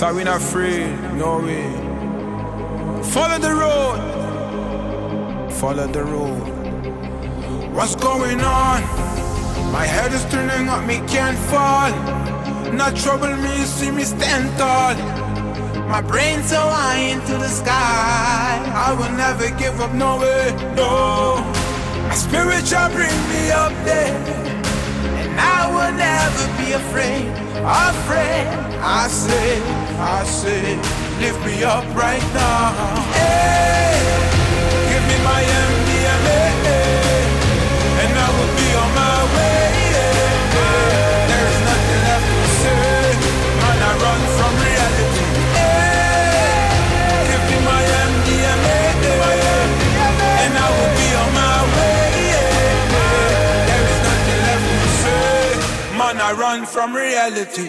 So we not afraid, no way. Follow the road, follow the road. What's going on? My head is turning up, me can't fall. Not trouble me, see me stand tall. My brain so high into the sky. I will never give up, no way, no. My spirit shall bring me up there. And I will never be afraid, afraid, I say. I say, lift me up right now. Hey, give me my MDMA, and I will be on my way. There is nothing left to say, man. I run from reality. Hey, give me my MDMA, and I will be on my way. There is nothing left to say, man. I run from reality.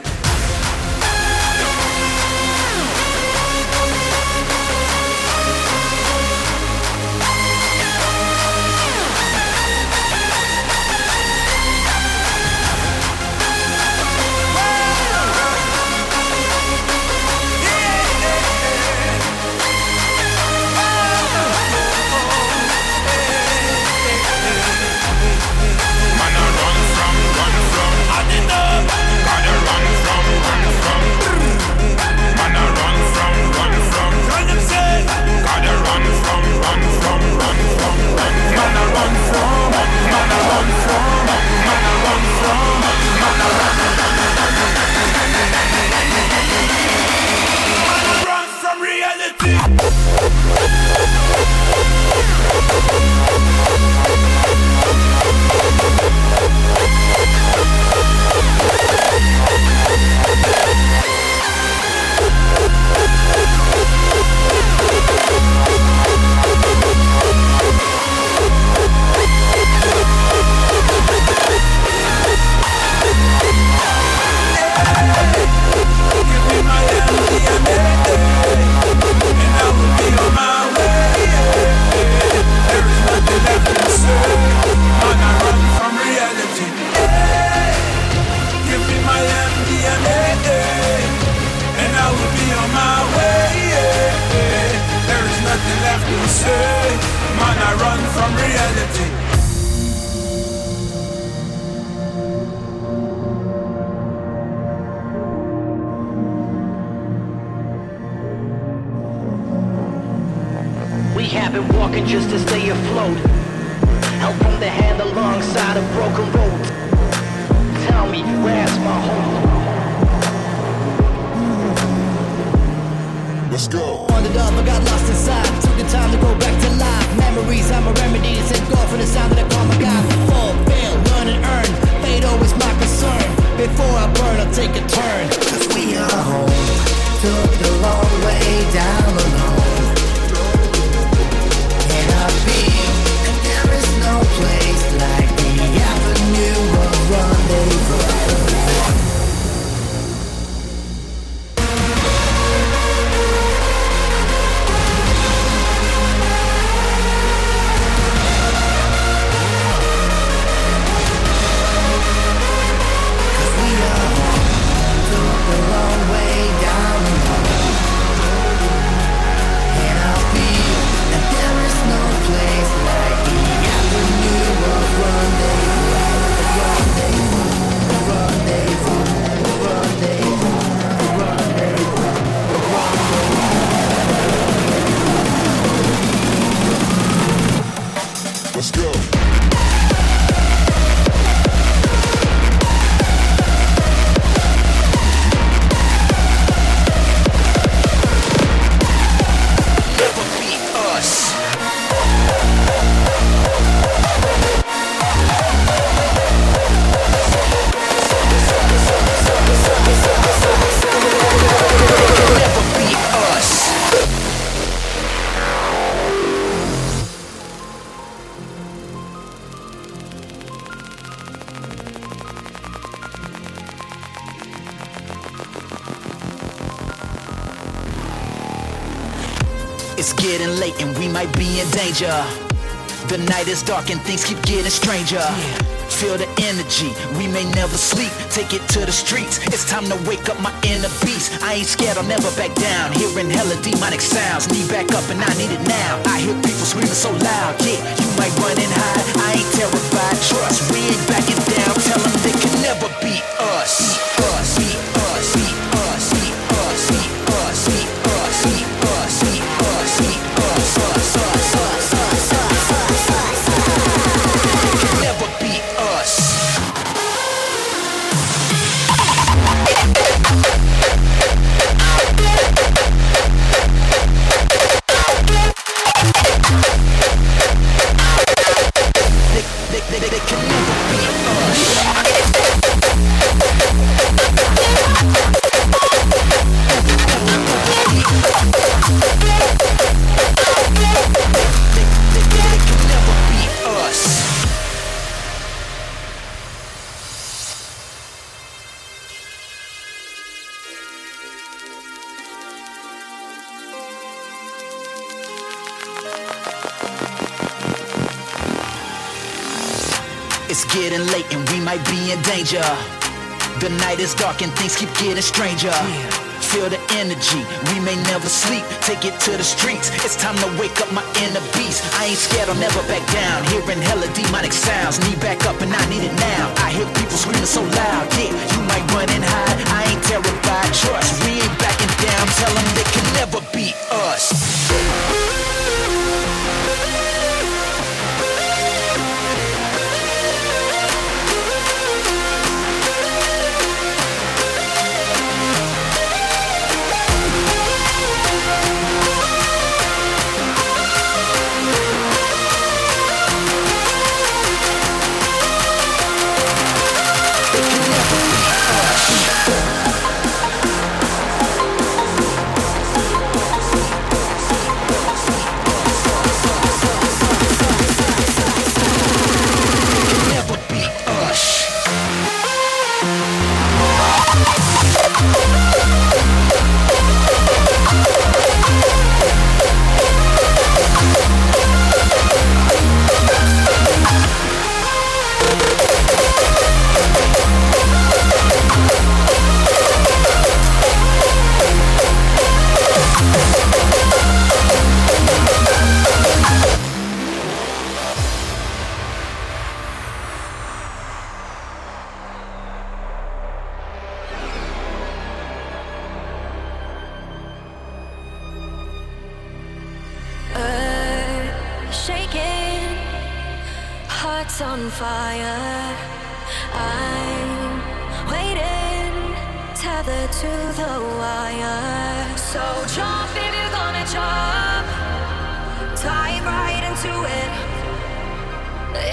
it's dark and things keep getting stranger. Feel the energy, we may never sleep. Take it to the streets, it's time to wake up my inner beast. I ain't scared, I'll never back down. Hearing hella demonic sounds, need back up and I need it now. I hear people screaming so loud, yeah, you might run and hide. I ain't terrified, trust, we ain't backing down. Tell them they can never beat us. In danger. The night is dark and things keep getting stranger. Feel the energy, we may never sleep. Take it to the streets, it's time to wake up my inner beast. I ain't scared, I'll never back down. Hearing hella demonic sounds, need back up and I need it now. I hear people screaming so loud, yeah, you might run and hide. I ain't terrified, trust, we ain't backing down. Tell them they can never beat us. Tethered to the wire. So jump if you're gonna jump, dive right into it.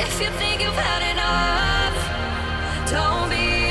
If you think you've had enough, don't be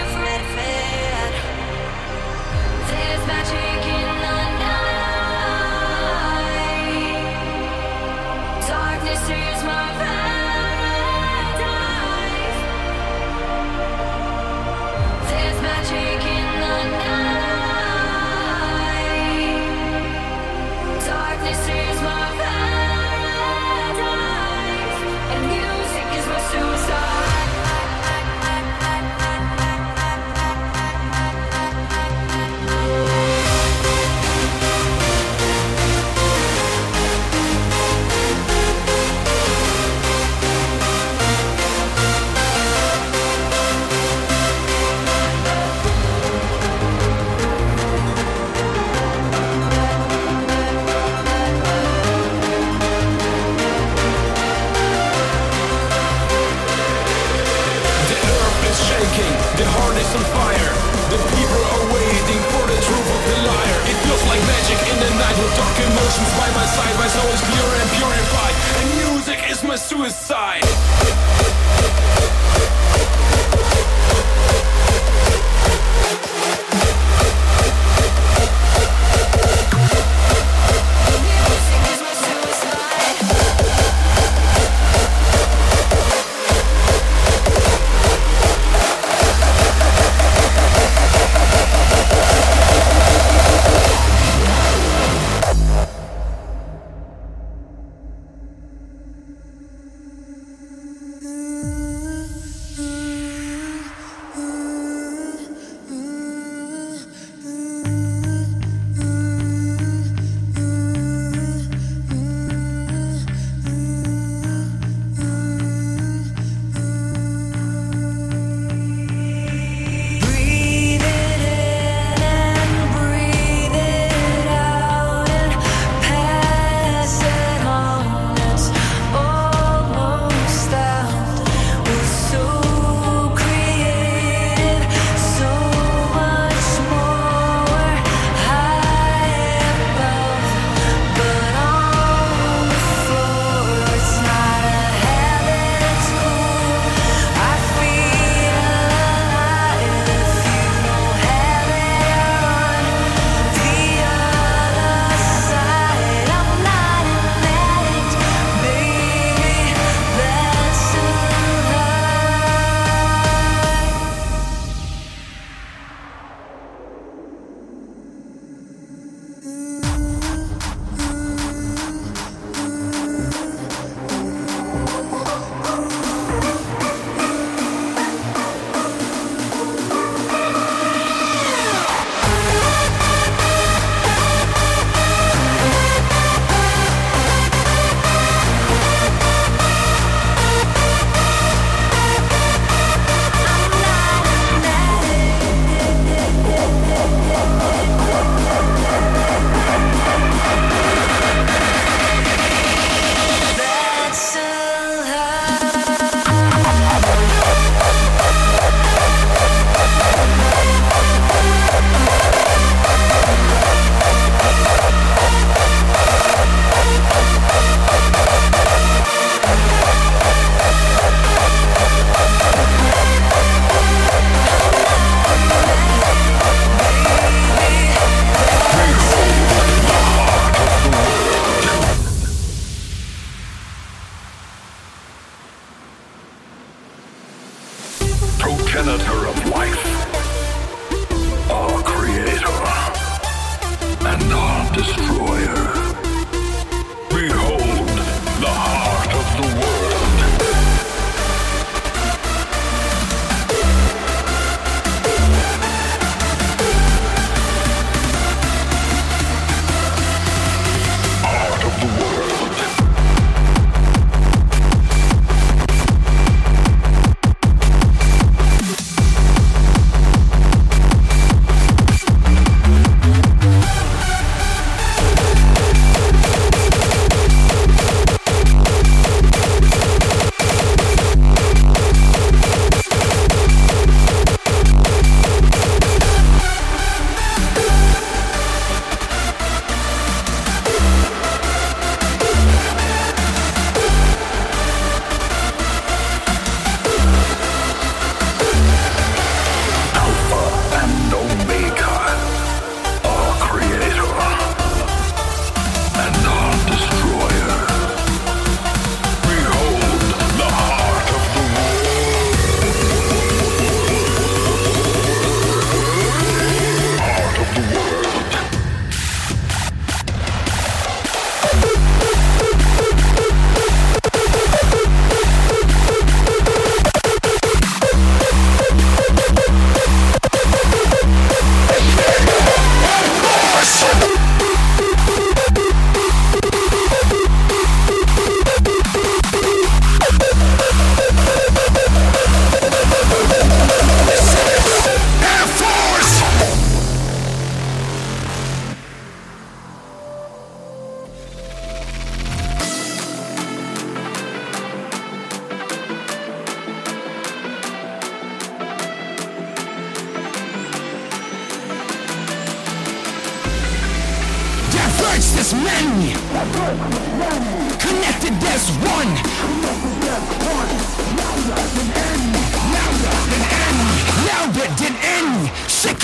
the dark emotions by my side. My soul is pure and purified, and music is my suicide.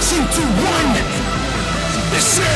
Reaction to one. This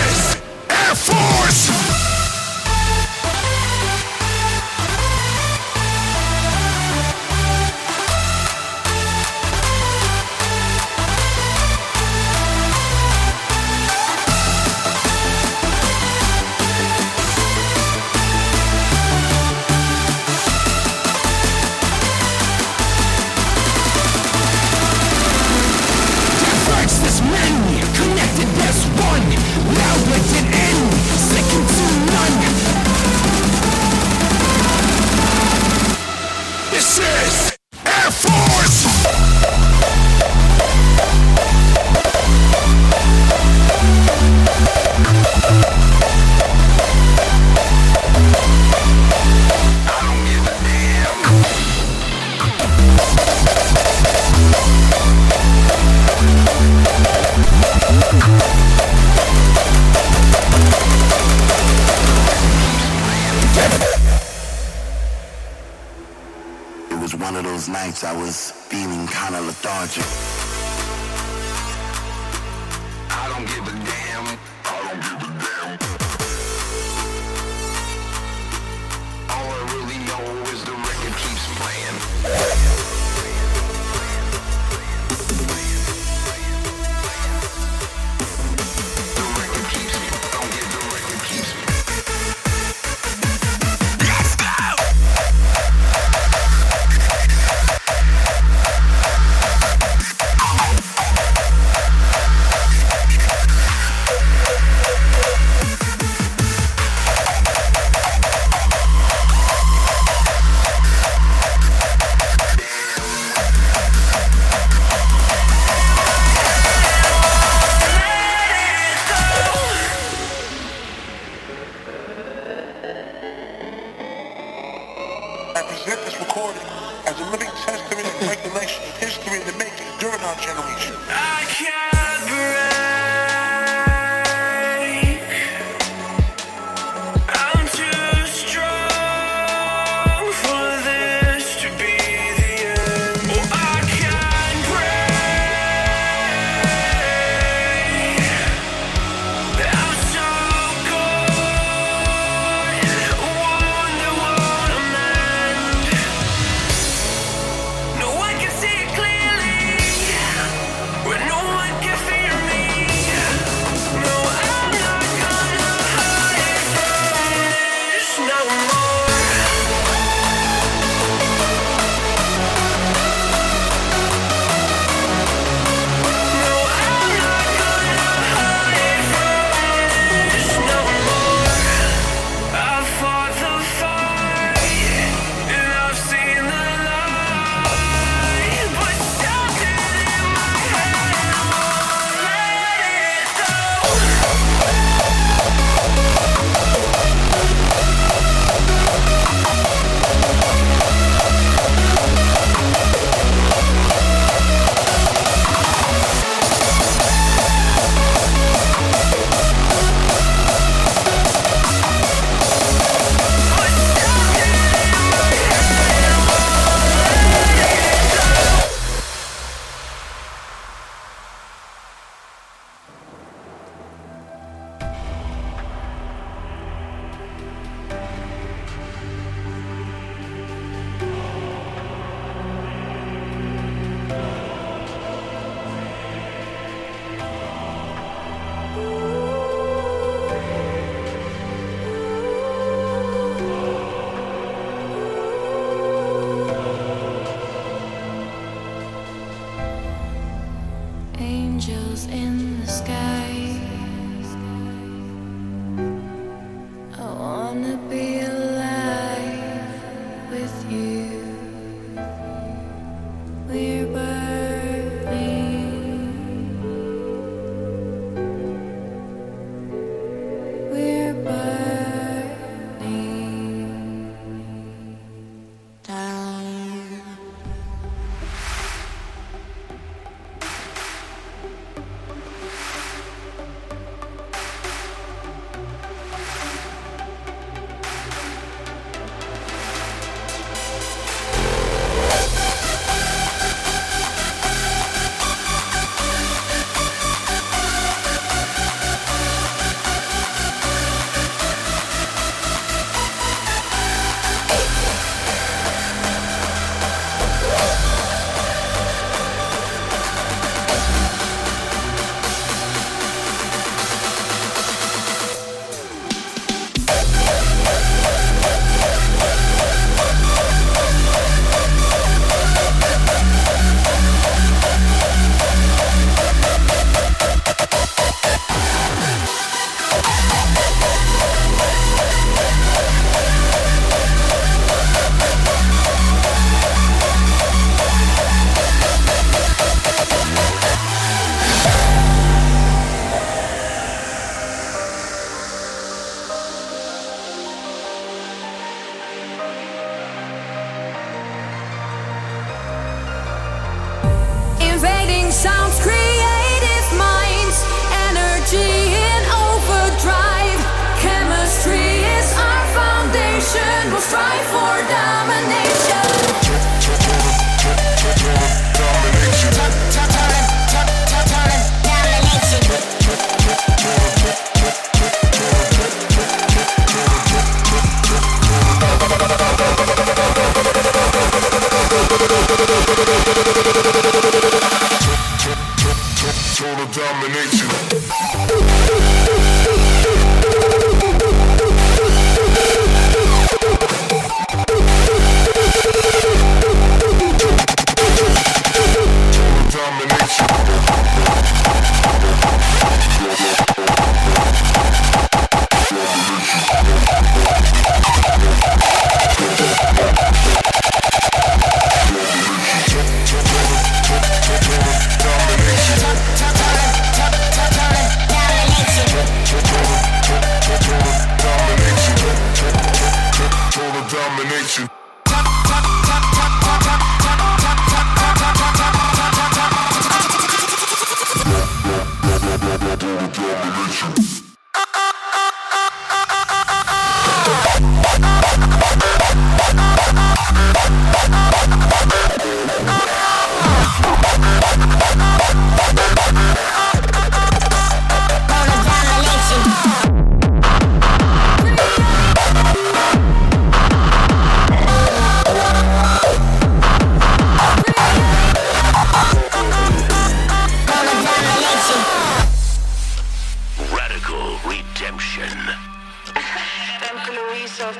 The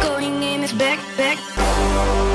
going in is back, back.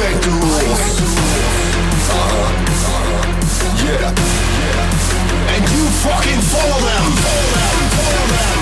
make the rules. Uh-huh. Yeah. And you fucking follow them. Follow them. Follow them.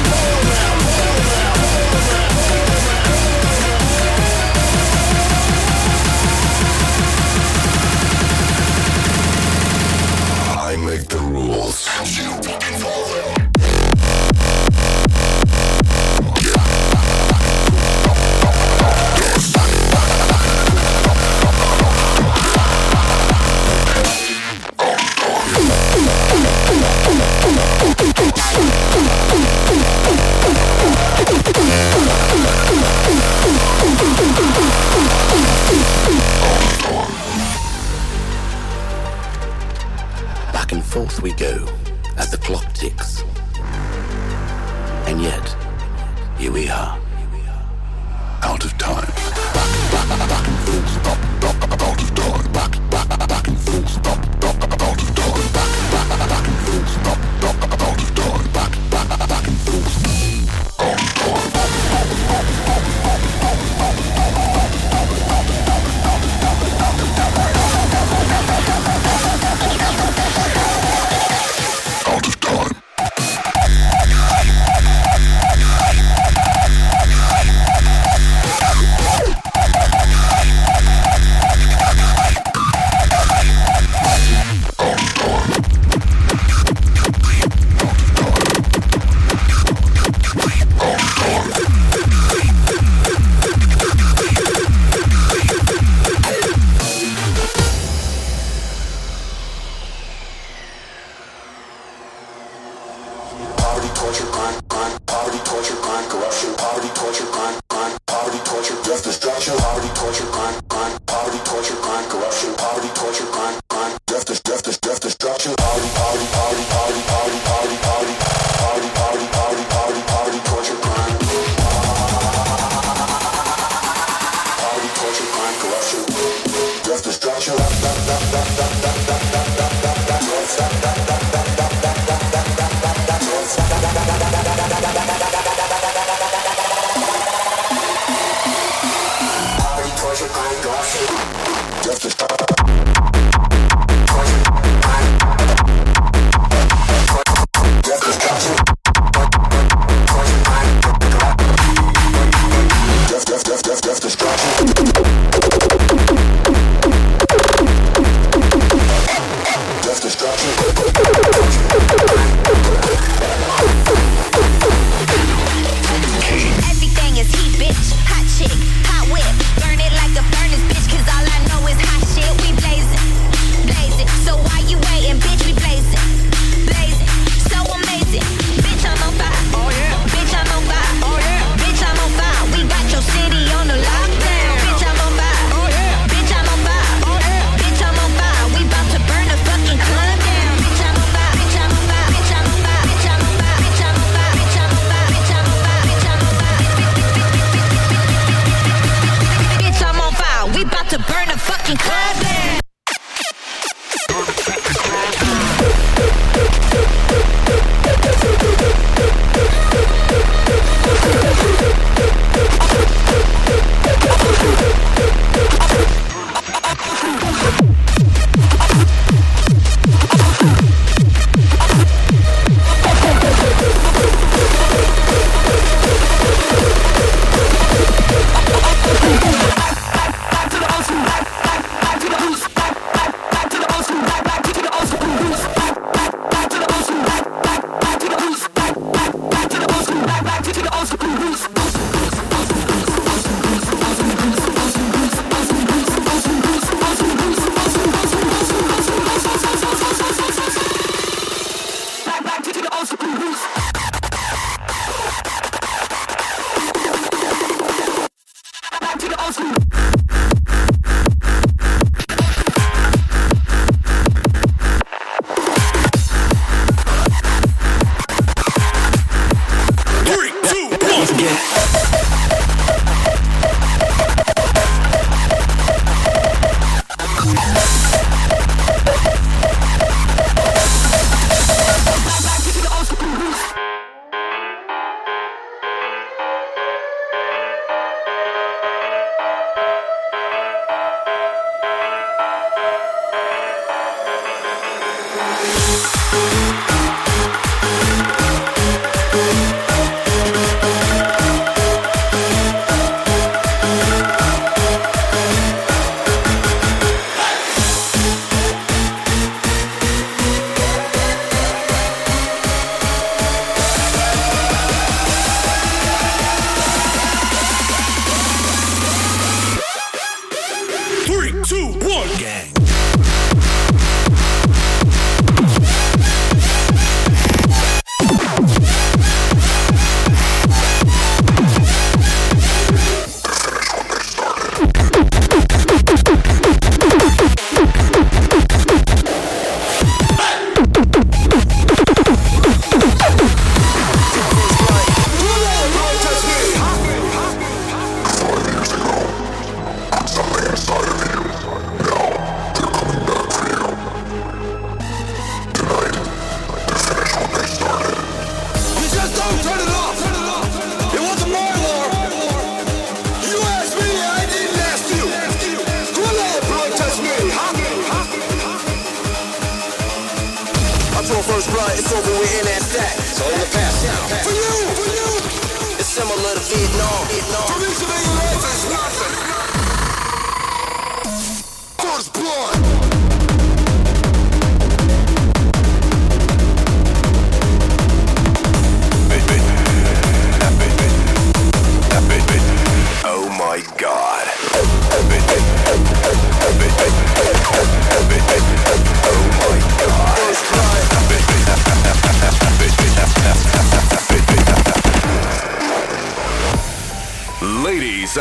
First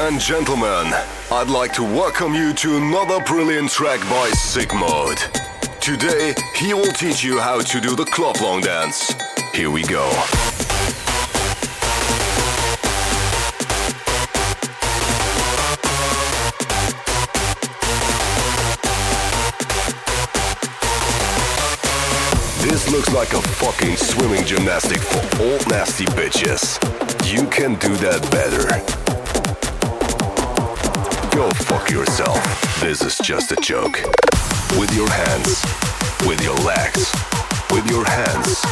and gentlemen, I'd like to welcome you to another brilliant track by Sickmode. Today, he will teach you how to do the klaplongen dance. Here we go. This looks like a fucking swimming gymnastic for old nasty bitches. You can do that better. Go fuck yourself. This is just a joke. With your hands, with your legs, with your hands,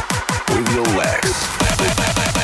with your legs.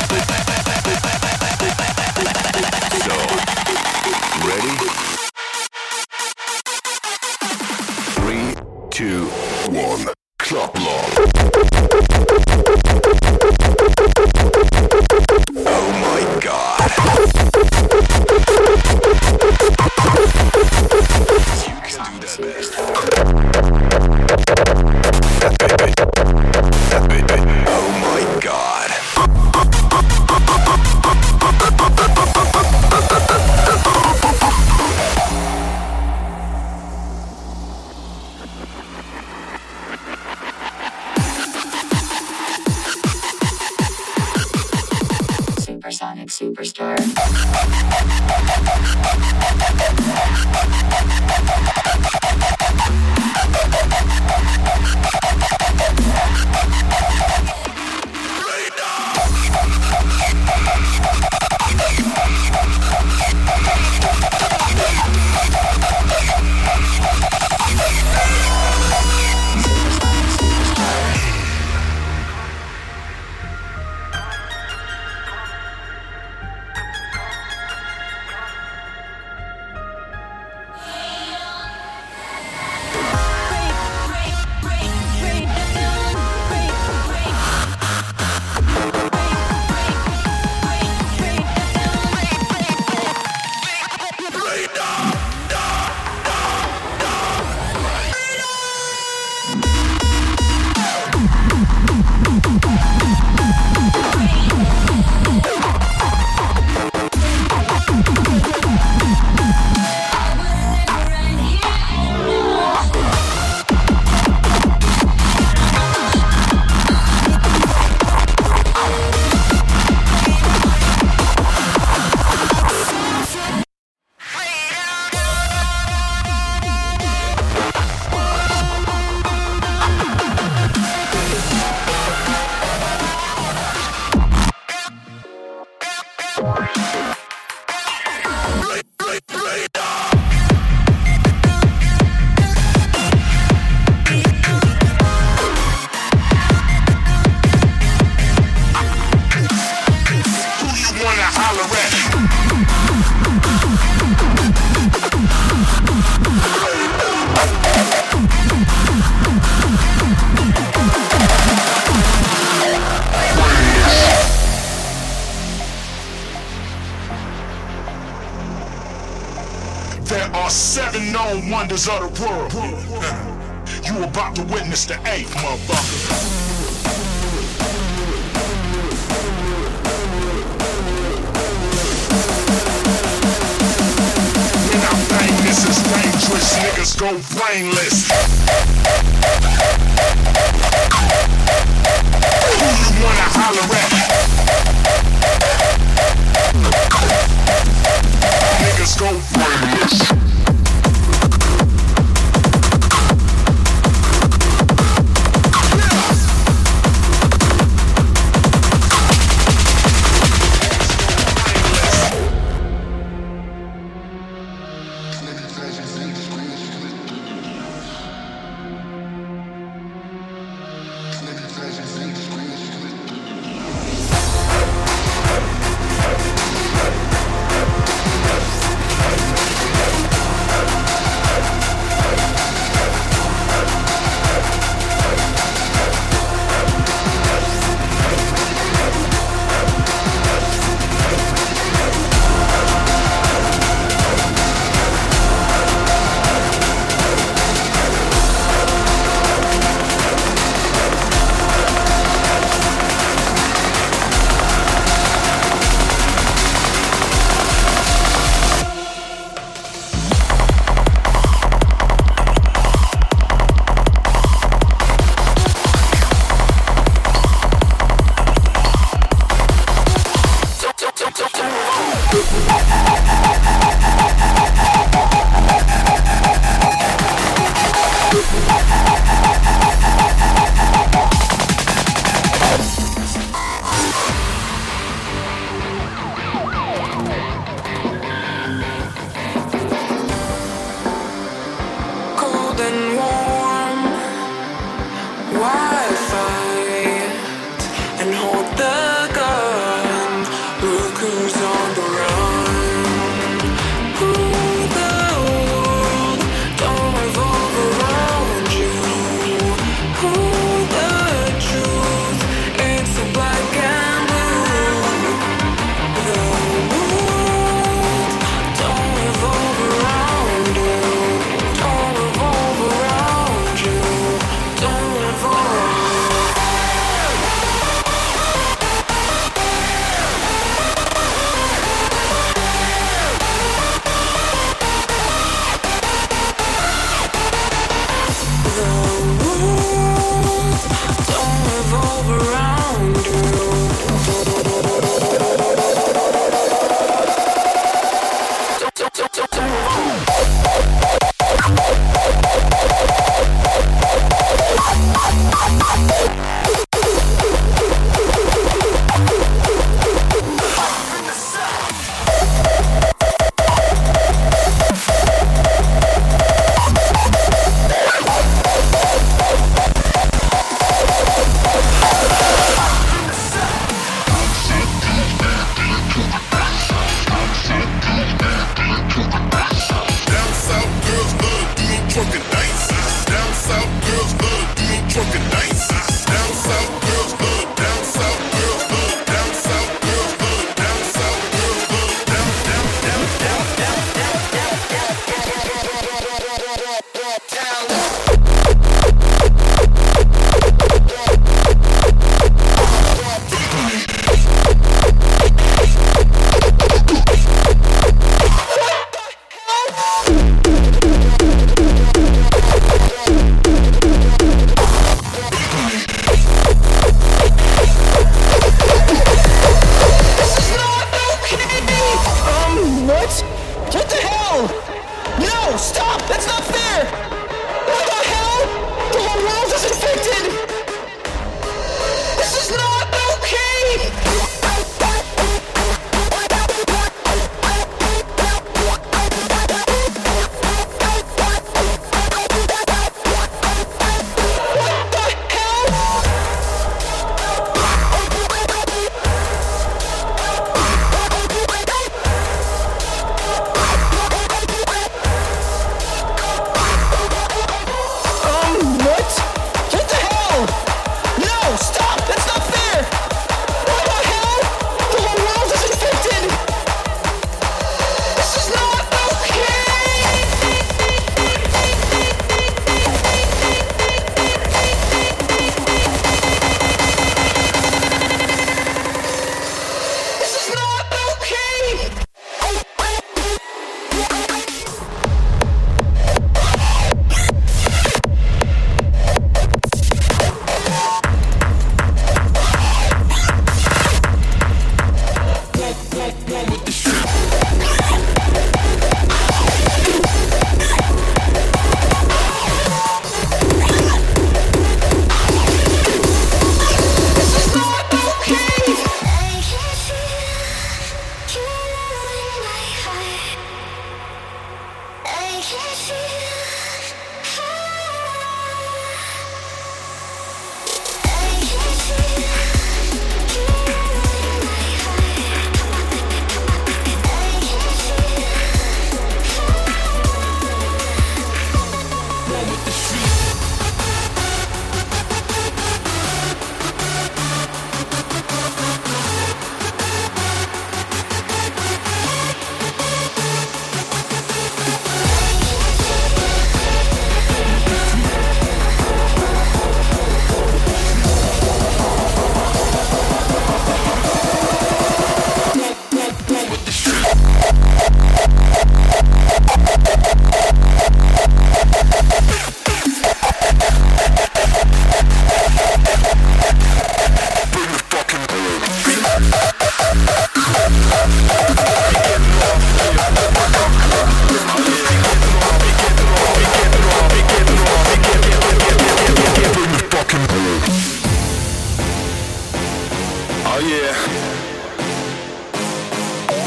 Oh,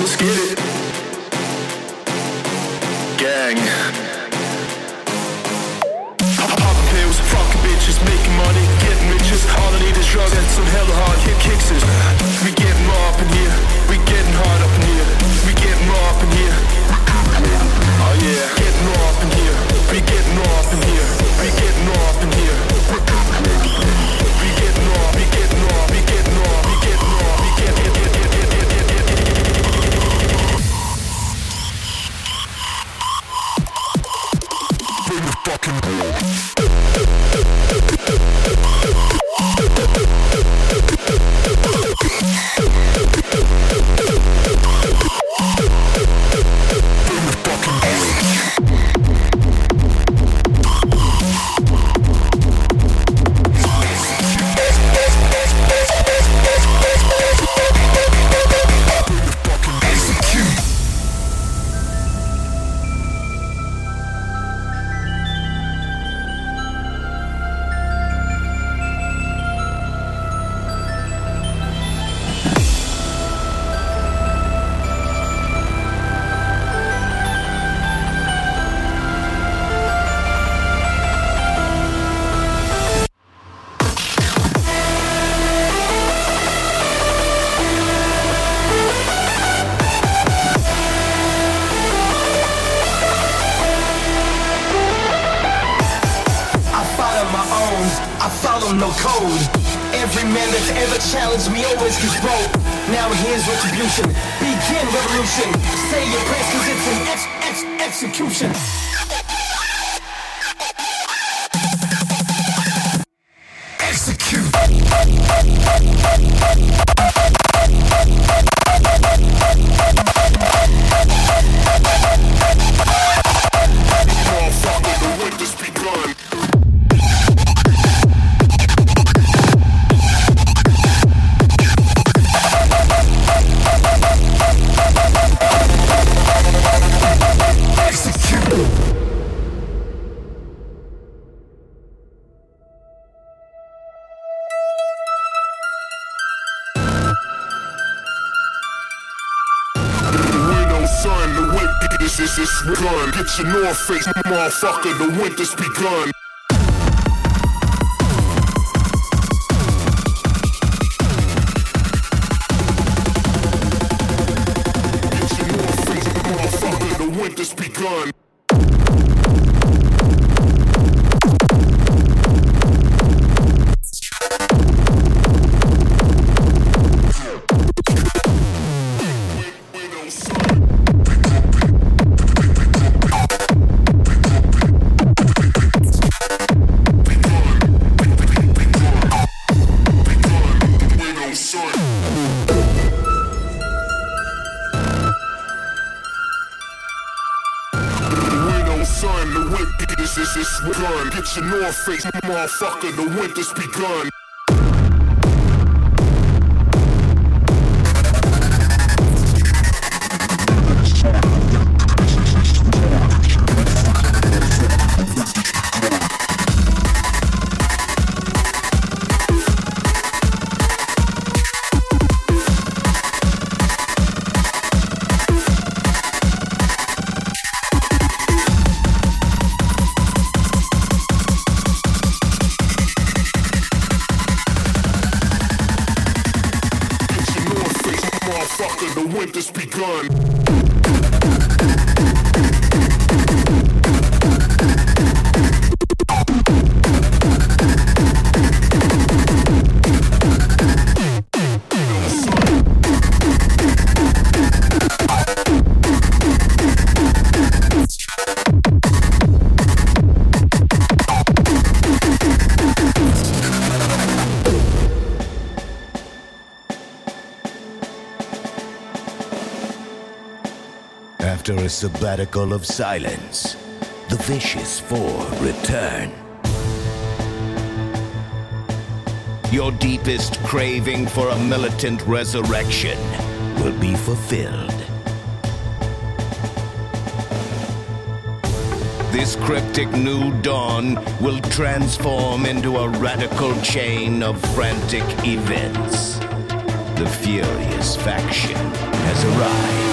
Let's get it. Gang. Popping pills, fucking bitches, making money, getting riches. All I need is drugs and some hella hard hit kicks. We getting up in here. We getting hard up in here. We getting up in here. Oh yeah, getting up in here. We getting up in here. We getting up in here. Is is is gun. Get your North Face, motherfucker, the winter's begun. Get your North Face, motherfucker, the winter's begun. Your North Face, motherfucker, the winter's begun. After a sabbatical of silence, the Vicious Four return. Your deepest craving for a militant resurrection will be fulfilled. This cryptic new dawn will transform into a radical chain of frantic events. The furious faction has arrived.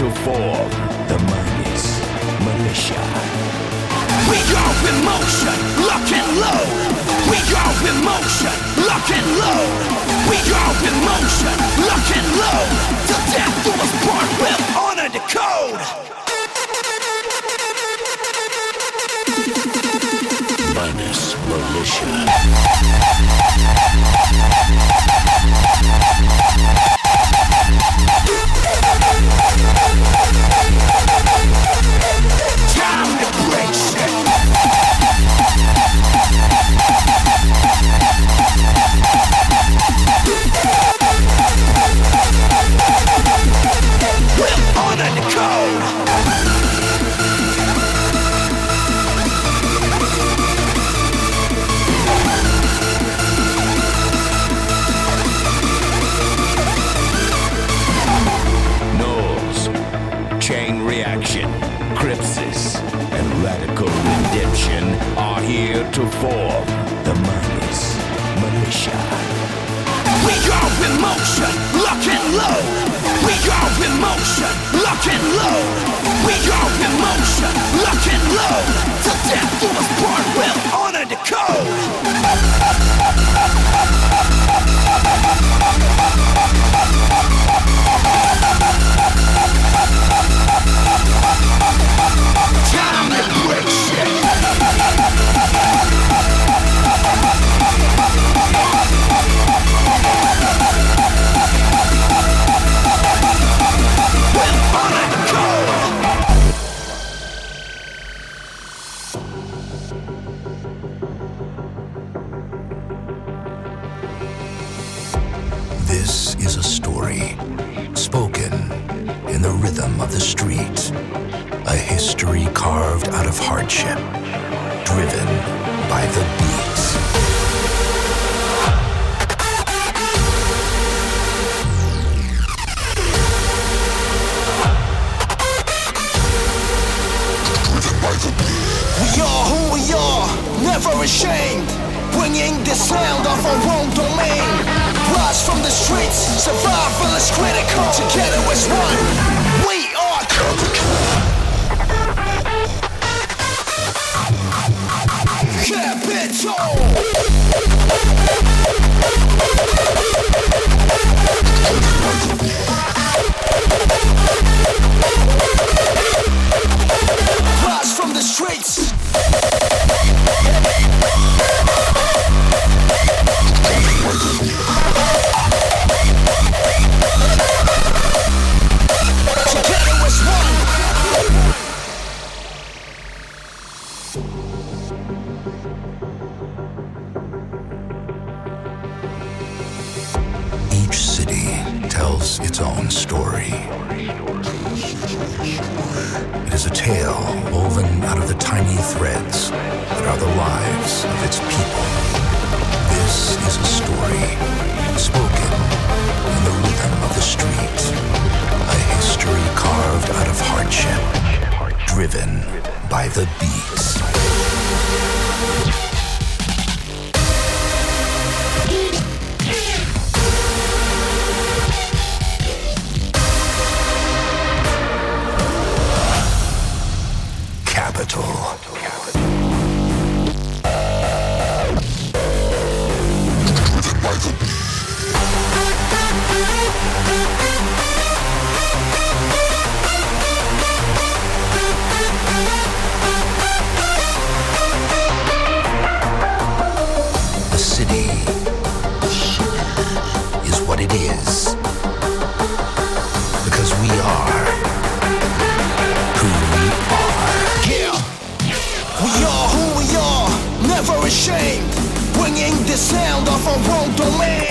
To form the Minus Militia. We go in motion, lock and load. We go in motion, lock and load. We go in motion, lock and load. Till death do us part, we'll honor the code. Minus Militia. Here to form the Minus Militia. We are in motion, lock and load. We are in motion, lock and load. We are in motion, lock and load. Till death do us part, we'll honor the code. Time to break rhythm of the street. A history carved out of hardship, driven by the beats. We are who we are, never ashamed. Bringing the sound of our own domain. Rise from the streets, survival is critical. Together as one, Capital. It is a tale woven out of the tiny threads that are the lives of its people. This is a story spoken in the rhythm of the street. A history carved out of hardship, driven by the beats. The city is what it is. Sound of our own domain.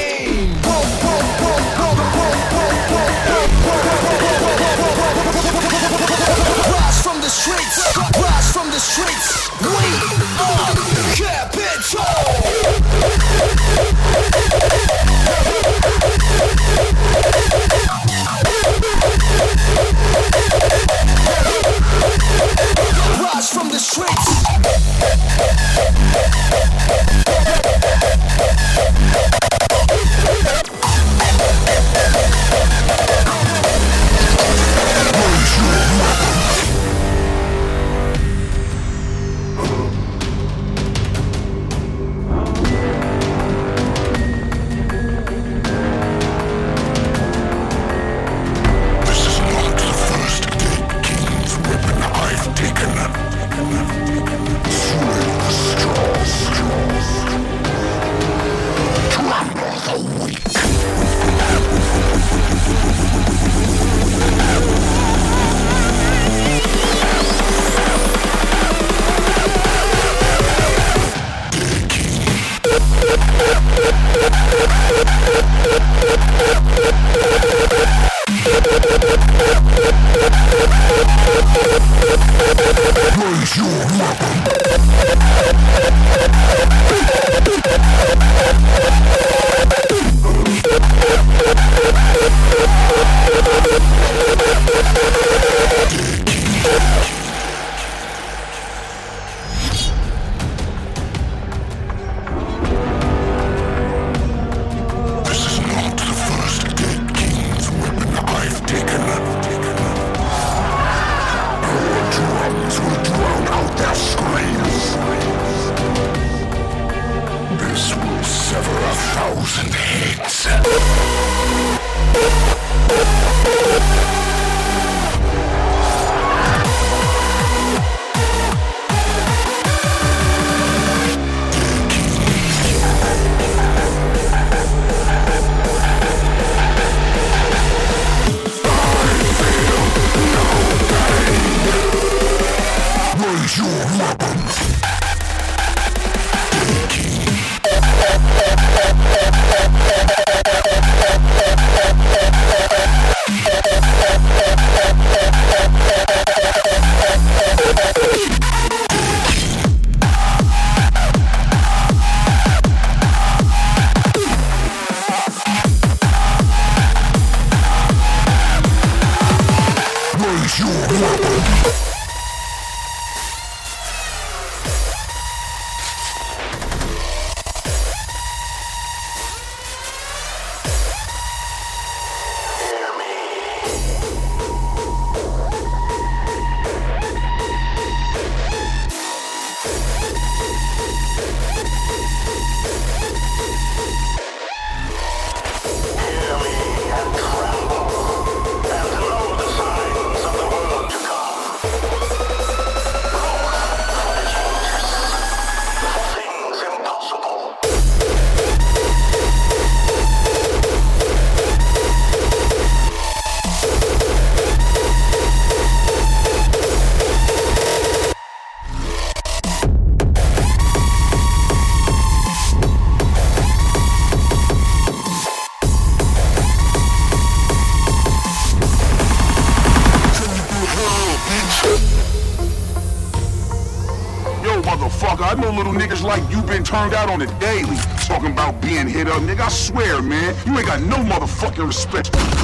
turned out on the daily. Talking about being hit up, nigga. I swear, man, you ain't got no motherfucking respect.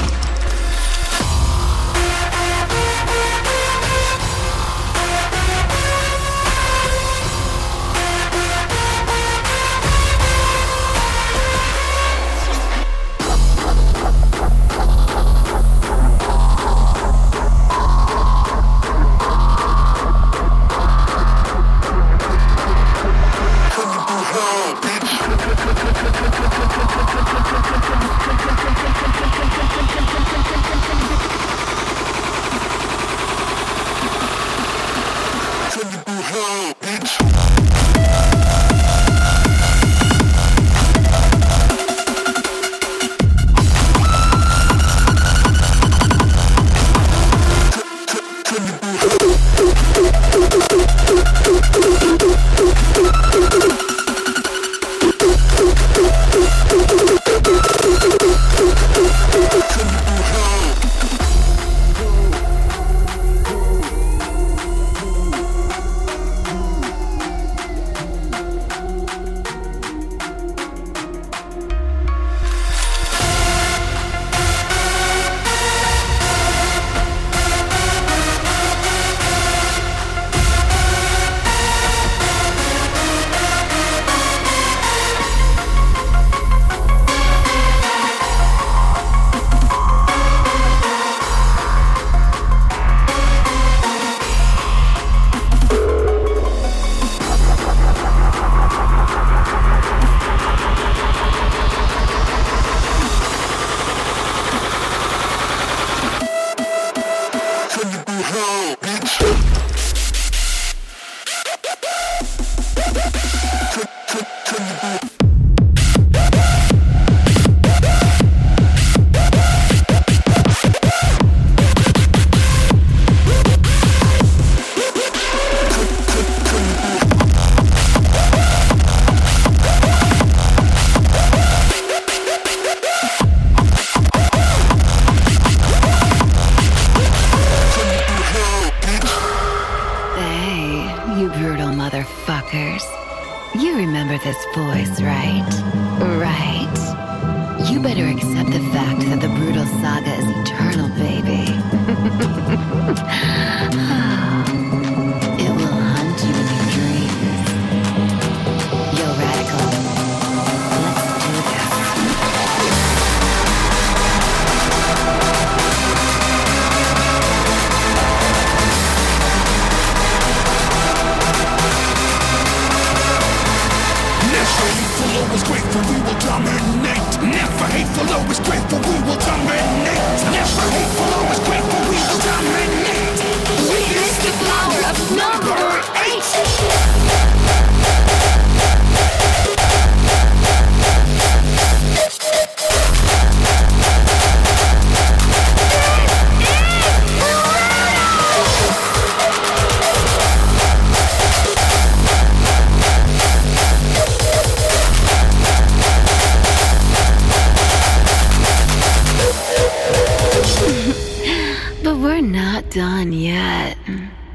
not done yet.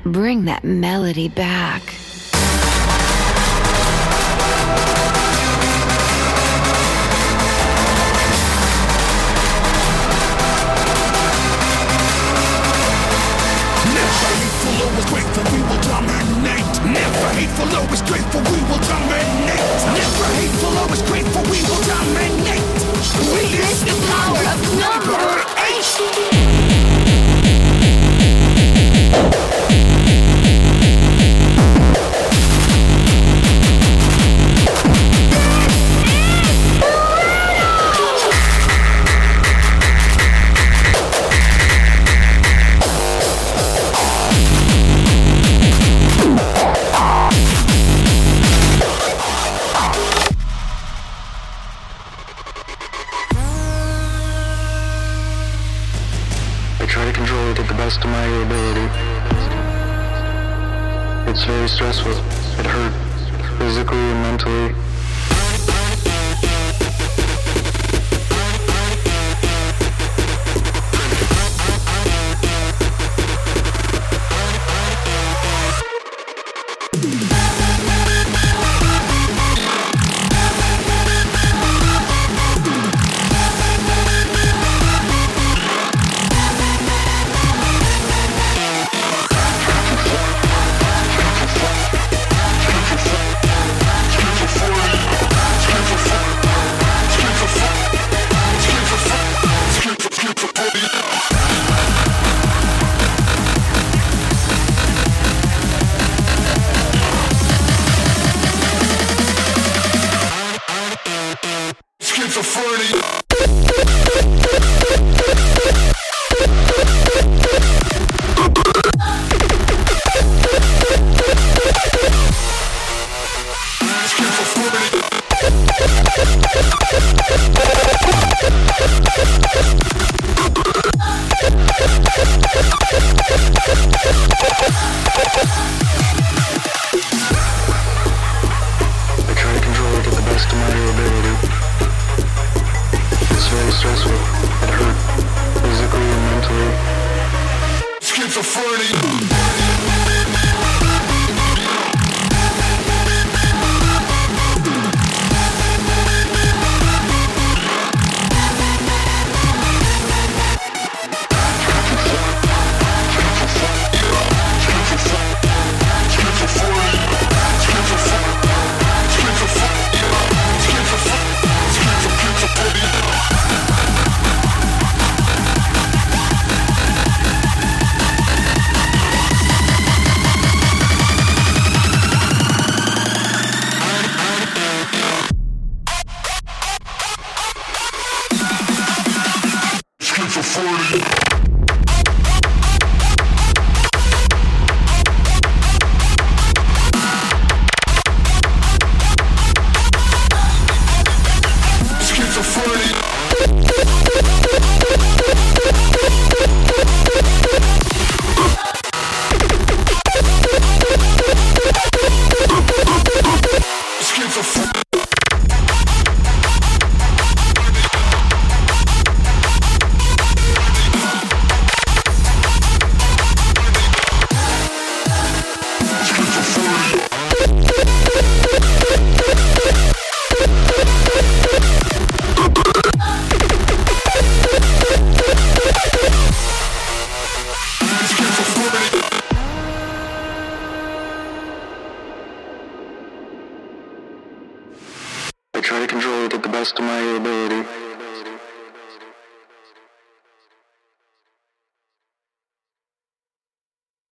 Bring that melody back. hateful, always grateful, we will dominate. Never hateful, always grateful, we will dominate. We is the power of number eight.